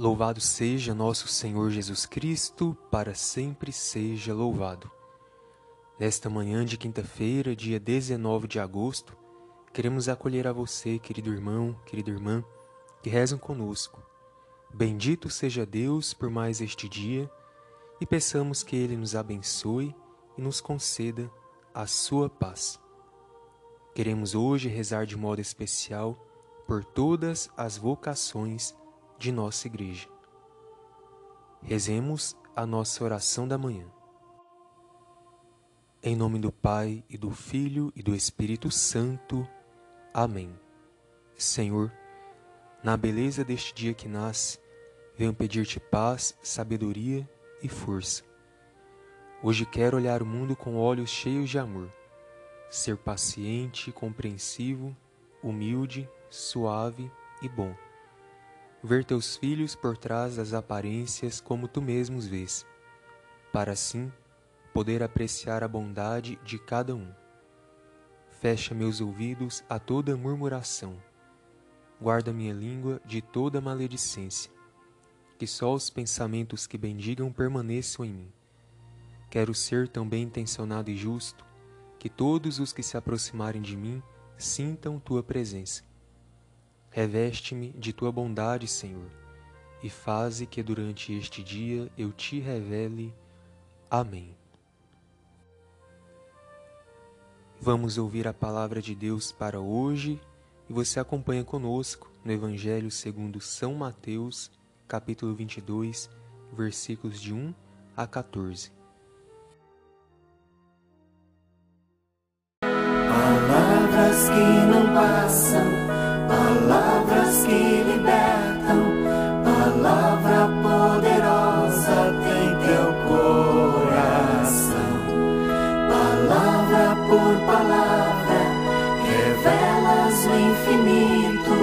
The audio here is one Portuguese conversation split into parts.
Louvado seja nosso Senhor Jesus Cristo, para sempre seja louvado. Nesta manhã de quinta-feira, dia 19 de agosto, queremos acolher a você, querido irmão, querida irmã, que rezam conosco. Bendito seja Deus por mais este dia e peçamos que Ele nos abençoe e nos conceda a sua paz. Queremos hoje rezar de modo especial por todas as vocações de nossa igreja. Rezemos a nossa oração da manhã. Em nome do Pai e do Filho e do Espírito Santo. Amém. Senhor, na beleza deste dia que nasce, venho pedir-te paz, sabedoria e força. Hoje quero olhar o mundo com olhos cheios de amor, ser paciente, compreensivo, humilde, suave e bom ver teus filhos por trás das aparências como tu mesmo os vês, para assim poder apreciar a bondade de cada um. Fecha meus ouvidos a toda murmuração, guarda minha língua de toda maledicência, que só os pensamentos que bendigam permaneçam em mim. Quero ser tão bem intencionado e justo, que todos os que se aproximarem de mim sintam tua presença Reveste-me de tua bondade, Senhor, e faze que durante este dia eu te revele. Amém. Vamos ouvir a palavra de Deus para hoje e você acompanha conosco no Evangelho segundo São Mateus, capítulo 22, versículos de 1 a 14. Palavras que não passam palavras que libertam, palavra poderosa tem teu coração, palavra por palavra, revelas o infinito,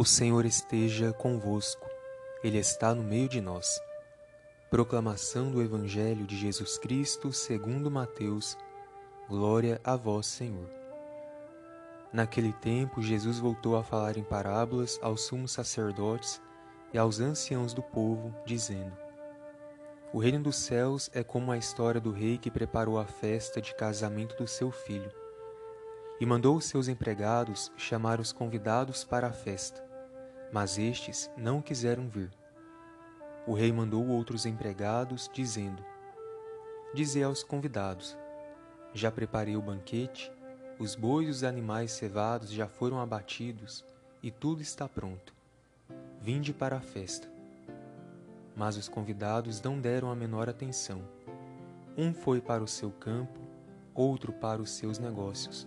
O Senhor esteja convosco, Ele está no meio de nós. Proclamação do Evangelho de Jesus Cristo segundo Mateus Glória a vós, Senhor. Naquele tempo, Jesus voltou a falar em parábolas aos sumos sacerdotes e aos anciãos do povo, dizendo: O reino dos céus é como a história do rei que preparou a festa de casamento do seu filho. E mandou os seus empregados chamar os convidados para a festa, mas estes não quiseram vir. O rei mandou outros empregados, dizendo: Dizei aos convidados: já preparei o banquete, os bois e os animais cevados já foram abatidos e tudo está pronto. Vinde para a festa. Mas os convidados não deram a menor atenção. Um foi para o seu campo, outro para os seus negócios.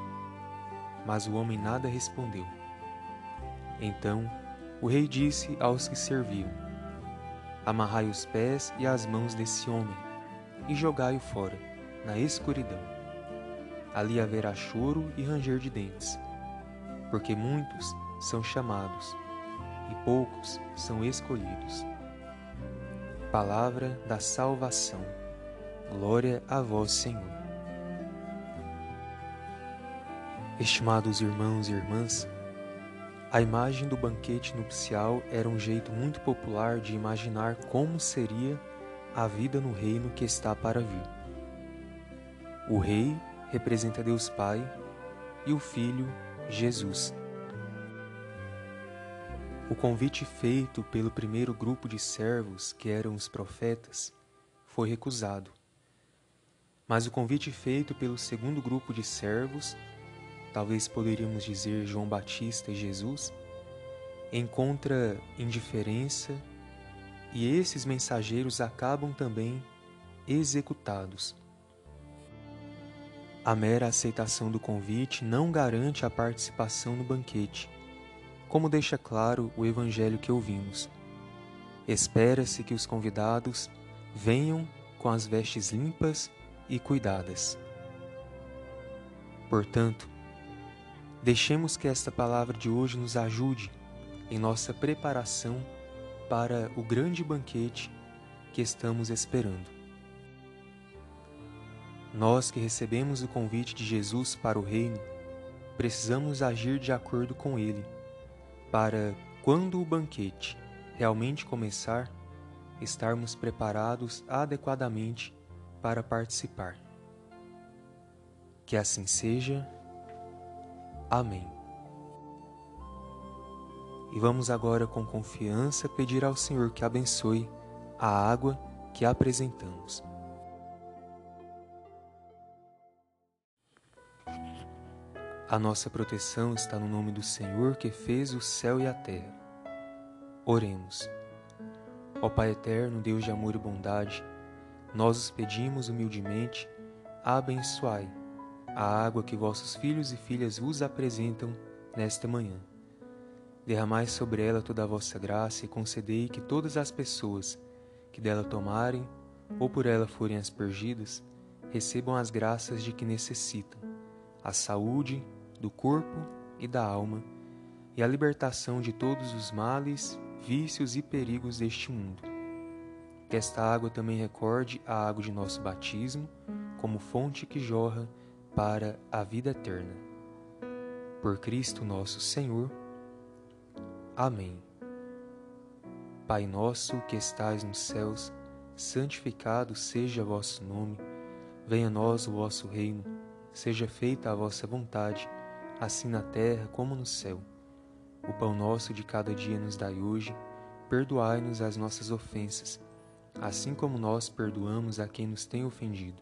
Mas o homem nada respondeu. Então o rei disse aos que serviam: Amarrai os pés e as mãos desse homem e jogai-o fora, na escuridão. Ali haverá choro e ranger de dentes, porque muitos são chamados, e poucos são escolhidos. Palavra da salvação. Glória a vós, Senhor. Estimados irmãos e irmãs, a imagem do banquete nupcial era um jeito muito popular de imaginar como seria a vida no reino que está para vir. O rei representa Deus Pai e o Filho, Jesus. O convite feito pelo primeiro grupo de servos, que eram os profetas, foi recusado. Mas o convite feito pelo segundo grupo de servos, talvez poderíamos dizer João Batista e Jesus, encontra indiferença e esses mensageiros acabam também executados. A mera aceitação do convite não garante a participação no banquete como deixa claro o evangelho que ouvimos. Espera-se que os convidados venham com as vestes limpas e cuidadas. Portanto, deixemos que esta palavra de hoje nos ajude em nossa preparação para o grande banquete que estamos esperando. Nós que recebemos o convite de Jesus para o reino, precisamos agir de acordo com ele para, quando o banquete realmente começar, estarmos preparados adequadamente para participar. Que assim seja. Amém. E vamos agora com confiança pedir ao Senhor que abençoe a água que apresentamos. A nossa proteção está no nome do Senhor que fez o céu e a terra. Oremos. Ó Pai eterno, Deus de amor e bondade, nós os pedimos humildemente, abençoai a água que vossos filhos e filhas vos apresentam nesta manhã. Derramai sobre ela toda a vossa graça e concedei que todas as pessoas que dela tomarem ou por ela forem aspergidas recebam as graças de que necessitam, a saúde do corpo e da alma, e a libertação de todos os males, vícios e perigos deste mundo. Que esta água também recorde a água de nosso batismo, como fonte que jorra para a vida eterna. Por Cristo nosso Senhor. Amém. Pai nosso que estais nos céus, santificado seja vosso nome, venha a nós o vosso reino, seja feita a vossa vontade assim na terra como no céu. O pão nosso de cada dia nos dai hoje, perdoai-nos as nossas ofensas, assim como nós perdoamos a quem nos tem ofendido.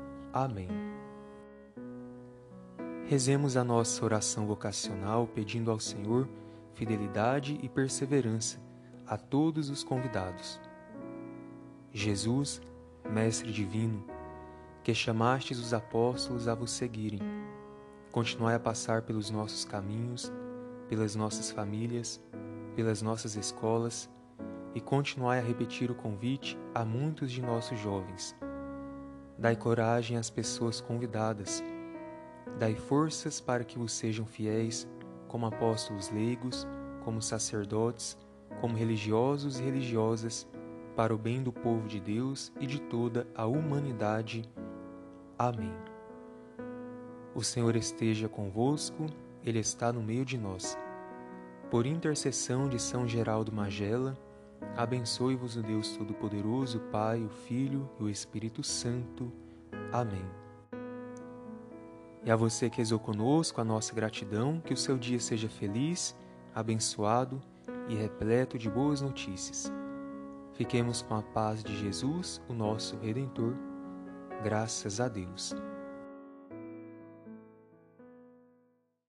Amém. Rezemos a nossa oração vocacional pedindo ao Senhor fidelidade e perseverança a todos os convidados. Jesus, Mestre Divino, que chamastes os apóstolos a vos seguirem, Continuai a passar pelos nossos caminhos, pelas nossas famílias, pelas nossas escolas e continuai a repetir o convite a muitos de nossos jovens. Dai coragem às pessoas convidadas. Dai forças para que vos sejam fiéis, como apóstolos leigos, como sacerdotes, como religiosos e religiosas, para o bem do povo de Deus e de toda a humanidade. Amém. O Senhor esteja convosco, Ele está no meio de nós. Por intercessão de São Geraldo Magela, abençoe-vos o Deus Todo-Poderoso, o Pai, o Filho e o Espírito Santo. Amém. E a você que rezou conosco, a nossa gratidão, que o seu dia seja feliz, abençoado e repleto de boas notícias. Fiquemos com a paz de Jesus, o nosso Redentor. Graças a Deus.